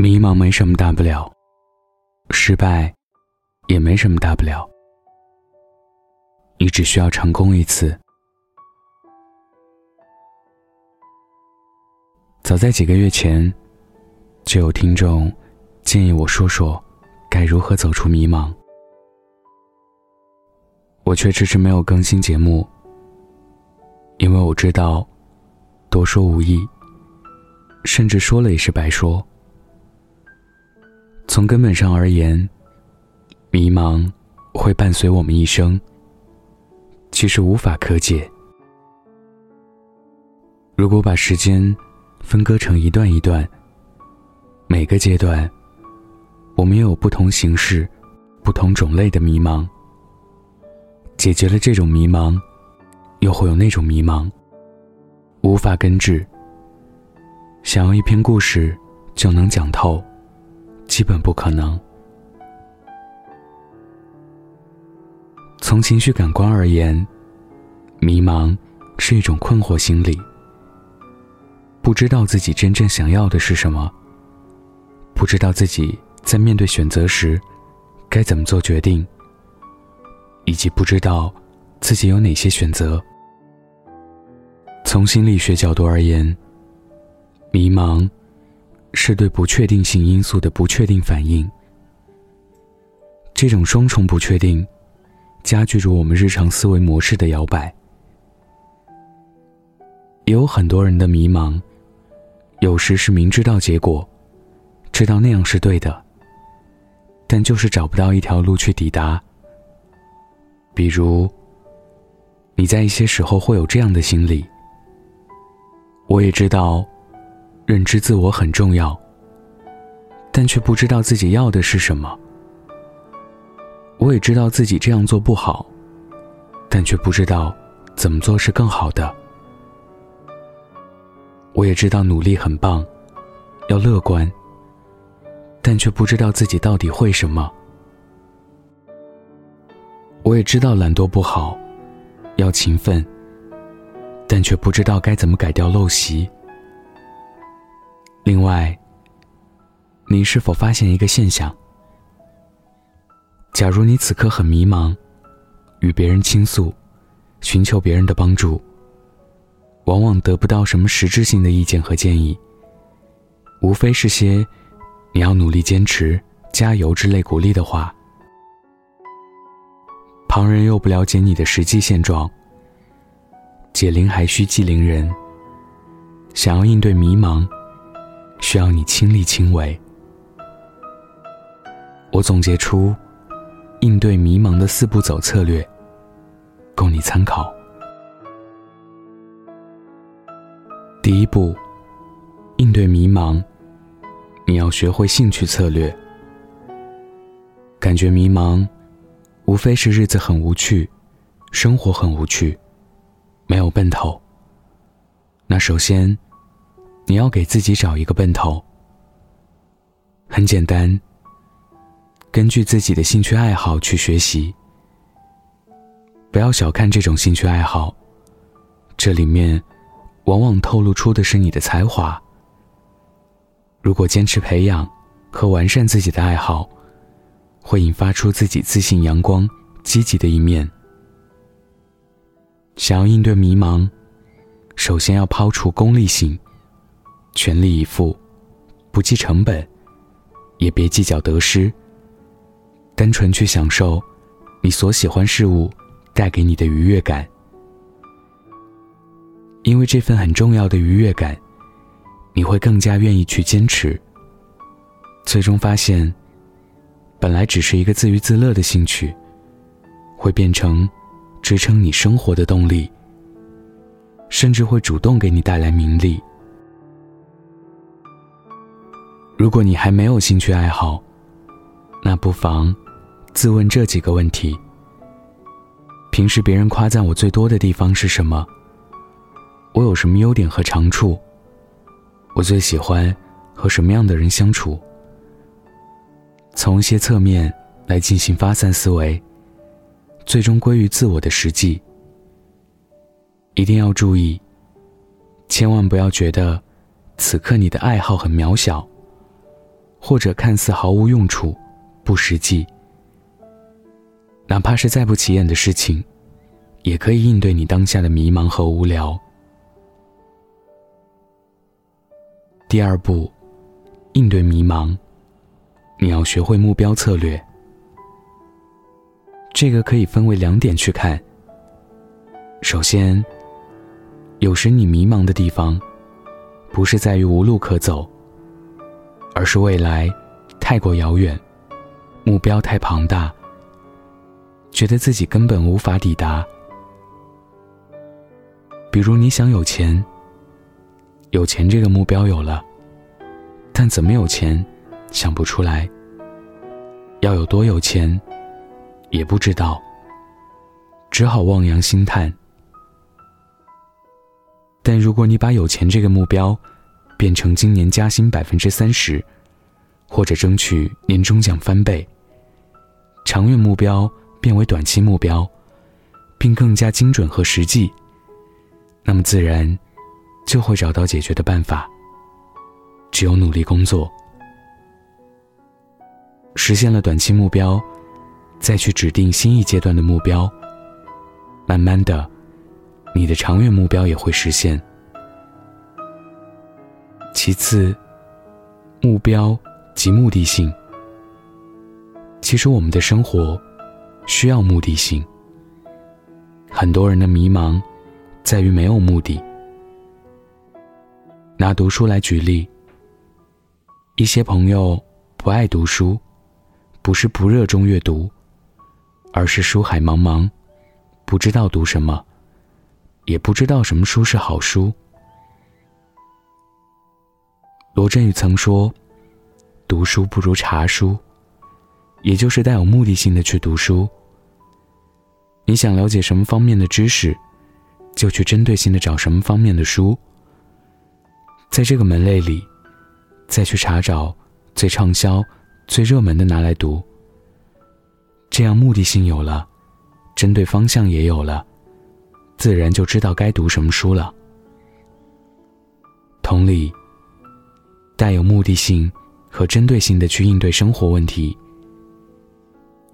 迷茫没什么大不了，失败也没什么大不了。你只需要成功一次。早在几个月前，就有听众建议我说说该如何走出迷茫，我却迟迟没有更新节目，因为我知道多说无益，甚至说了也是白说。从根本上而言，迷茫会伴随我们一生，其实无法可解。如果把时间分割成一段一段，每个阶段，我们又有不同形式、不同种类的迷茫。解决了这种迷茫，又会有那种迷茫，无法根治。想要一篇故事就能讲透。基本不可能。从情绪感官而言，迷茫是一种困惑心理，不知道自己真正想要的是什么，不知道自己在面对选择时该怎么做决定，以及不知道自己有哪些选择。从心理学角度而言，迷茫。是对不确定性因素的不确定反应。这种双重不确定，加剧着我们日常思维模式的摇摆。也有很多人的迷茫，有时是明知道结果，知道那样是对的，但就是找不到一条路去抵达。比如，你在一些时候会有这样的心理。我也知道。认知自我很重要，但却不知道自己要的是什么。我也知道自己这样做不好，但却不知道怎么做是更好的。我也知道努力很棒，要乐观，但却不知道自己到底会什么。我也知道懒惰不好，要勤奋，但却不知道该怎么改掉陋习。另外，你是否发现一个现象？假如你此刻很迷茫，与别人倾诉，寻求别人的帮助，往往得不到什么实质性的意见和建议，无非是些“你要努力坚持，加油”之类鼓励的话。旁人又不了解你的实际现状，解铃还须系铃人。想要应对迷茫。需要你亲力亲为。我总结出应对迷茫的四步走策略，供你参考。第一步，应对迷茫，你要学会兴趣策略。感觉迷茫，无非是日子很无趣，生活很无趣，没有奔头。那首先。你要给自己找一个奔头，很简单。根据自己的兴趣爱好去学习，不要小看这种兴趣爱好，这里面往往透露出的是你的才华。如果坚持培养和完善自己的爱好，会引发出自己自信、阳光、积极的一面。想要应对迷茫，首先要抛除功利性。全力以赴，不计成本，也别计较得失。单纯去享受你所喜欢事物带给你的愉悦感，因为这份很重要的愉悦感，你会更加愿意去坚持。最终发现，本来只是一个自娱自乐的兴趣，会变成支撑你生活的动力，甚至会主动给你带来名利。如果你还没有兴趣爱好，那不妨自问这几个问题：平时别人夸赞我最多的地方是什么？我有什么优点和长处？我最喜欢和什么样的人相处？从一些侧面来进行发散思维，最终归于自我的实际。一定要注意，千万不要觉得此刻你的爱好很渺小。或者看似毫无用处、不实际。哪怕是再不起眼的事情，也可以应对你当下的迷茫和无聊。第二步，应对迷茫，你要学会目标策略。这个可以分为两点去看。首先，有时你迷茫的地方，不是在于无路可走，而是未来太过遥远，目标太庞大，觉得自己根本无法抵达。比如你想有钱，有钱这个目标有了，但怎么有钱，想不出来。要有多有钱，也不知道，只好望洋兴叹。但如果你把有钱这个目标变成今年加薪百分之三十，或者争取年终奖翻倍，长远目标变为短期目标，并更加精准和实际，那么自然就会找到解决的办法。只有努力工作，实现了短期目标，再去指定新一阶段的目标，慢慢的。你的长远目标也会实现。其次，目标及目的性。其实我们的生活需要目的性。很多人的迷茫在于没有目的。拿读书来举例，一些朋友不爱读书，不是不热衷阅读，而是书海茫茫，不知道读什么。也不知道什么书是好书。罗振宇曾说：“读书不如查书，也就是带有目的性的去读书。你想了解什么方面的知识，就去针对性的找什么方面的书，在这个门类里，再去查找最畅销、最热门的拿来读。这样目的性有了，针对方向也有了。”自然就知道该读什么书了。同理，带有目的性和针对性的去应对生活问题，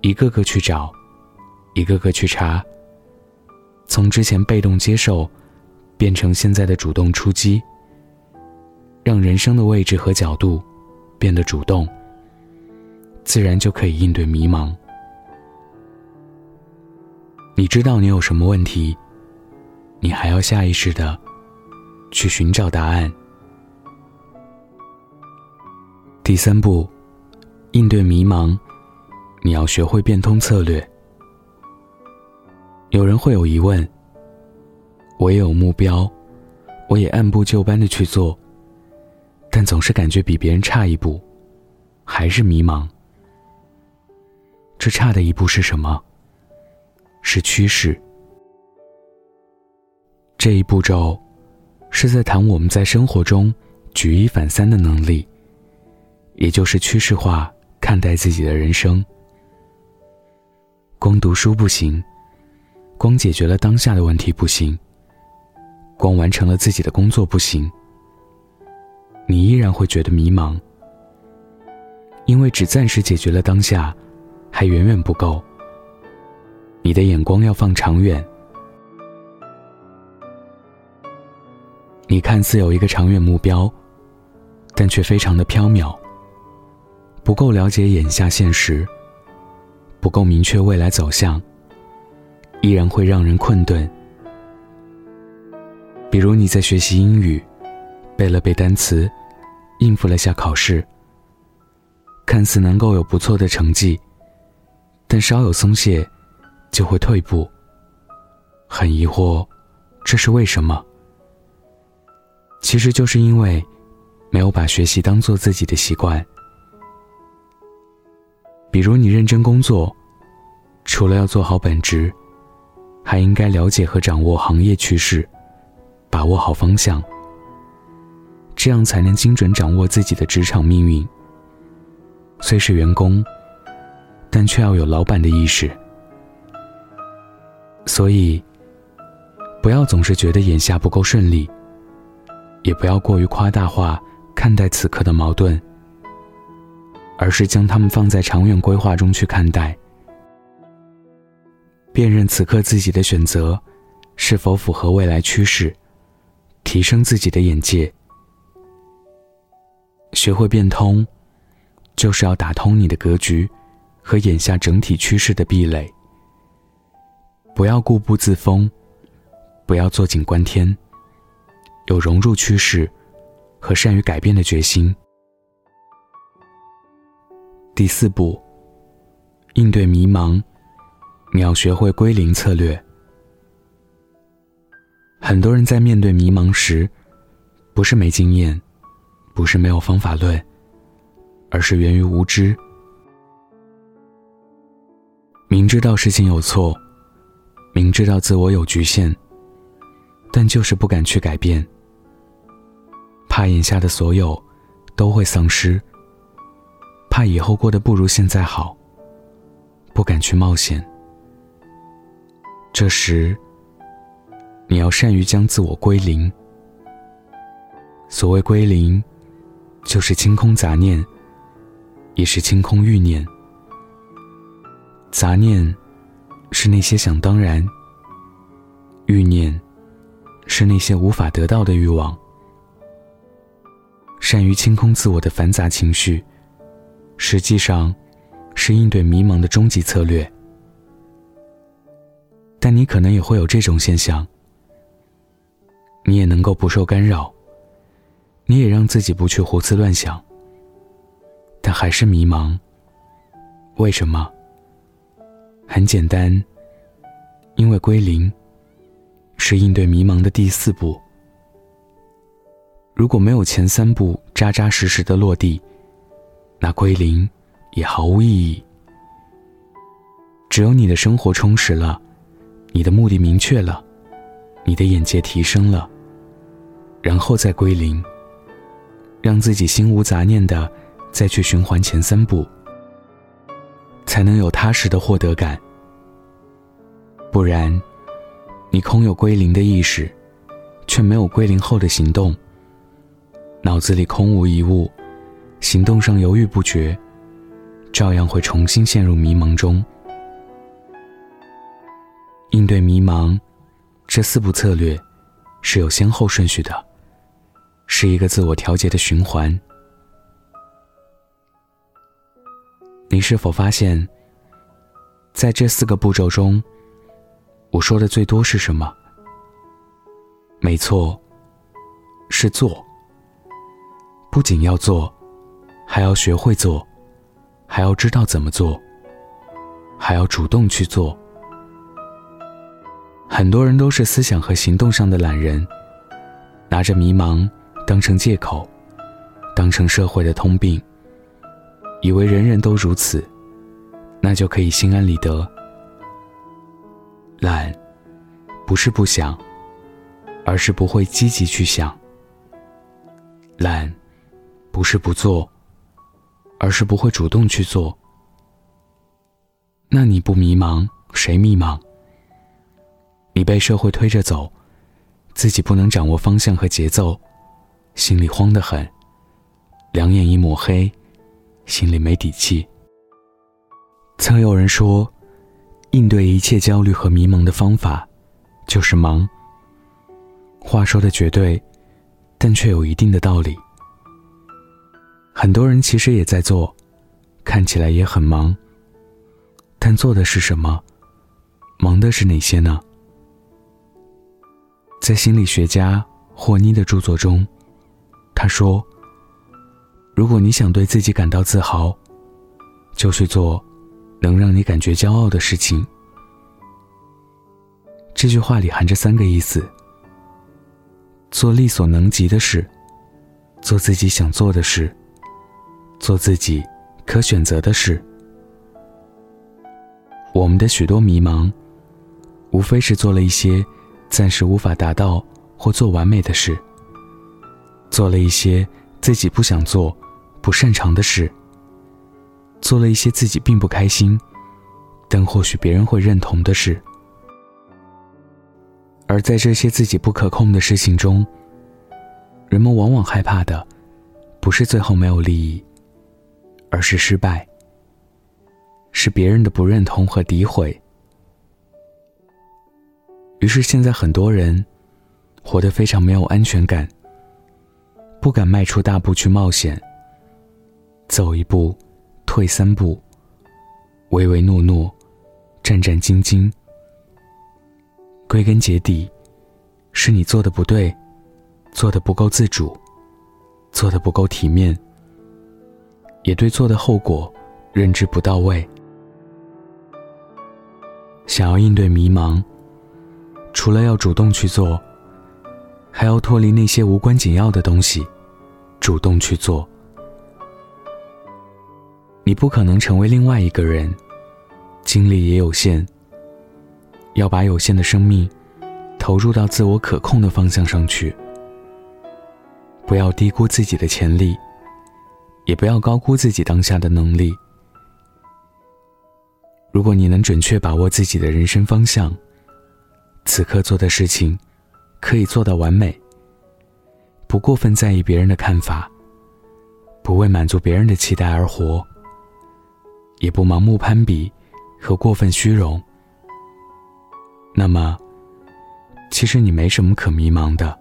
一个个去找，一个个去查，从之前被动接受，变成现在的主动出击，让人生的位置和角度变得主动，自然就可以应对迷茫。你知道你有什么问题？你还要下意识的去寻找答案。第三步，应对迷茫，你要学会变通策略。有人会有疑问：我也有目标，我也按部就班的去做，但总是感觉比别人差一步，还是迷茫。这差的一步是什么？是趋势。这一步骤，是在谈我们在生活中举一反三的能力，也就是趋势化看待自己的人生。光读书不行，光解决了当下的问题不行，光完成了自己的工作不行，你依然会觉得迷茫，因为只暂时解决了当下，还远远不够。你的眼光要放长远。你看似有一个长远目标，但却非常的飘渺，不够了解眼下现实，不够明确未来走向，依然会让人困顿。比如你在学习英语，背了背单词，应付了下考试，看似能够有不错的成绩，但稍有松懈，就会退步。很疑惑，这是为什么？其实就是因为，没有把学习当做自己的习惯。比如你认真工作，除了要做好本职，还应该了解和掌握行业趋势，把握好方向。这样才能精准掌握自己的职场命运。虽是员工，但却要有老板的意识。所以，不要总是觉得眼下不够顺利。也不要过于夸大化看待此刻的矛盾。而是将它们放在长远规划中去看待，辨认此刻自己的选择是否符合未来趋势，提升自己的眼界，学会变通，就是要打通你的格局和眼下整体趋势的壁垒，不要固步自封，不要坐井观天，有融入趋势。和善于改变的决心。第四步，应对迷茫，你要学会归零策略。很多人在面对迷茫时，不是没经验，不是没有方法论，而是源于无知。明知道事情有错，明知道自我有局限，但就是不敢去改变。怕眼下的所有都会丧失，怕以后过得不如现在好，不敢去冒险。这时，你要善于将自我归零。所谓归零，就是清空杂念，也是清空欲念。杂念是那些想当然，欲念是那些无法得到的欲望。善于清空自我的繁杂情绪，实际上是应对迷茫的终极策略。但你可能也会有这种现象：你也能够不受干扰，你也让自己不去胡思乱想，但还是迷茫。为什么？很简单，因为归零是应对迷茫的第四步。如果没有前三步扎扎实实的落地，那归零也毫无意义。只有你的生活充实了，你的目的明确了，你的眼界提升了，然后再归零，让自己心无杂念的再去循环前三步，才能有踏实的获得感。不然，你空有归零的意识，却没有归零后的行动。脑子里空无一物，行动上犹豫不决，照样会重新陷入迷茫中。应对迷茫，这四步策略是有先后顺序的，是一个自我调节的循环。你是否发现，在这四个步骤中，我说的最多是什么？没错，是做。不仅要做，还要学会做，还要知道怎么做，还要主动去做。很多人都是思想和行动上的懒人，拿着迷茫当成借口，当成社会的通病，以为人人都如此，那就可以心安理得。懒，不是不想，而是不会积极去想。懒。不是不做，而是不会主动去做。那你不迷茫，谁迷茫？你被社会推着走，自己不能掌握方向和节奏，心里慌得很，两眼一抹黑，心里没底气。曾有人说，应对一切焦虑和迷茫的方法，就是忙。话说的绝对，但却有一定的道理。很多人其实也在做，看起来也很忙。但做的是什么？忙的是哪些呢？在心理学家霍妮的著作中，他说：“如果你想对自己感到自豪，就去做能让你感觉骄傲的事情。”这句话里含着三个意思：做力所能及的事，做自己想做的事。做自己可选择的事。我们的许多迷茫，无非是做了一些暂时无法达到或做完美的事，做了一些自己不想做、不擅长的事，做了一些自己并不开心，但或许别人会认同的事。而在这些自己不可控的事情中，人们往往害怕的，不是最后没有利益。而是失败，是别人的不认同和诋毁。于是现在很多人活得非常没有安全感，不敢迈出大步去冒险，走一步，退三步，唯唯诺诺，战战兢兢。归根结底，是你做的不对，做的不够自主，做的不够体面，也对做的后果认知不到位。想要应对迷茫，除了要主动去做，还要脱离那些无关紧要的东西，主动去做。你不可能成为另外一个人，精力也有限。要把有限的生命投入到自我可控的方向上去，不要低估自己的潜力，也不要高估自己当下的能力。如果你能准确把握自己的人生方向，此刻做的事情可以做到完美，不过分在意别人的看法，不为满足别人的期待而活，也不盲目攀比和过分虚荣。那么，其实你没什么可迷茫的。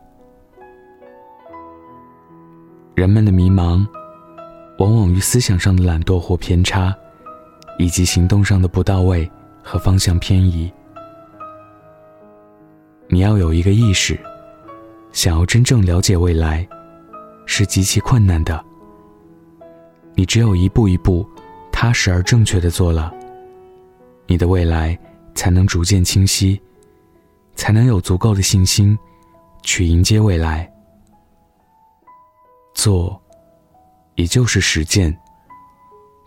人们的迷茫，往往与思想上的懒惰或偏差，以及行动上的不到位和方向偏移。你要有一个意识，想要真正了解未来，是极其困难的。你只有一步一步，踏实而正确的做了，你的未来才能逐渐清晰。才能有足够的信心，去迎接未来。做，也就是实践，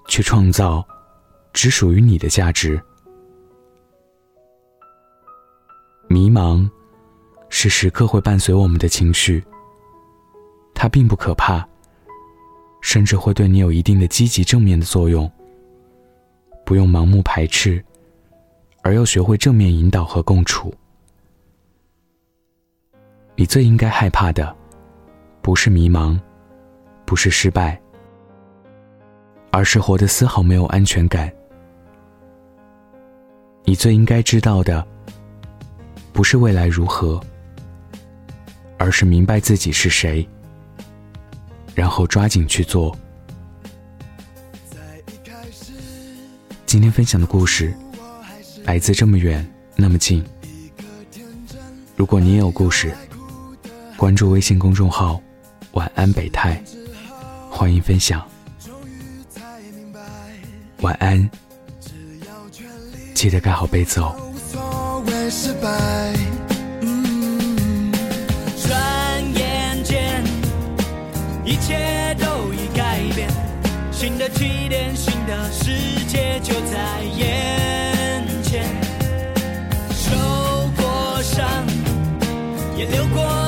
去创造只属于你的价值。迷茫，是时刻会伴随我们的情绪。它并不可怕，甚至会对你有一定的积极正面的作用。不用盲目排斥，而要学会正面引导和共处。你最应该害怕的，不是迷茫，不是失败，而是活得丝毫没有安全感。你最应该知道的，不是未来如何，而是明白自己是谁，然后抓紧去做。今天分享的故事，来自这么远那么近。如果你也有故事，关注微信公众号“晚安北泰”，欢迎分享。晚安，记得盖好被子哦。转眼间，一切都已改变，新的起点，新的世界就在眼前。受过伤，也流过。